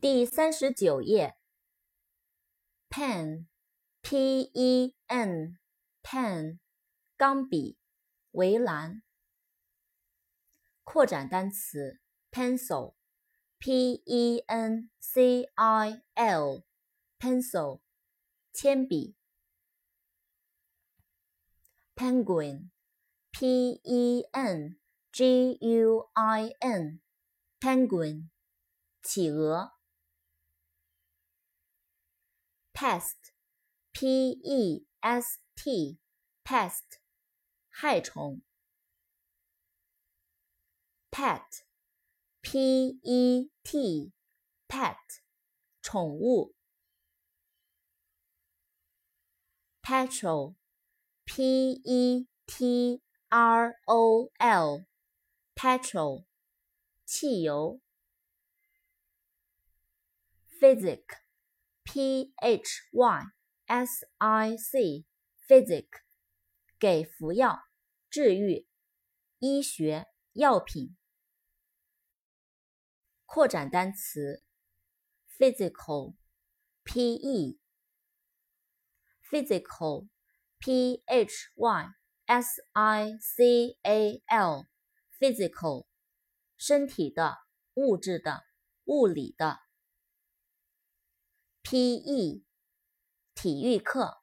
第三十九页，pen，p-e-n，pen，钢笔，围栏。扩展单词，pencil，p-e-n-c-i-l，pencil，铅笔。penguin，p-e-n-g-u-i-n，penguin，企鹅。pest, p e s t, pest, 害虫。pet, p e t, pet, 宠物。petrol, p e t r o l, petrol, 汽油。physic P H Y S I C，physic，给服药，治愈，医学，药品。扩展单词，physical，P E，physical，P H Y S I C A L，physical，身体的，物质的，物理的。P.E. 体育课。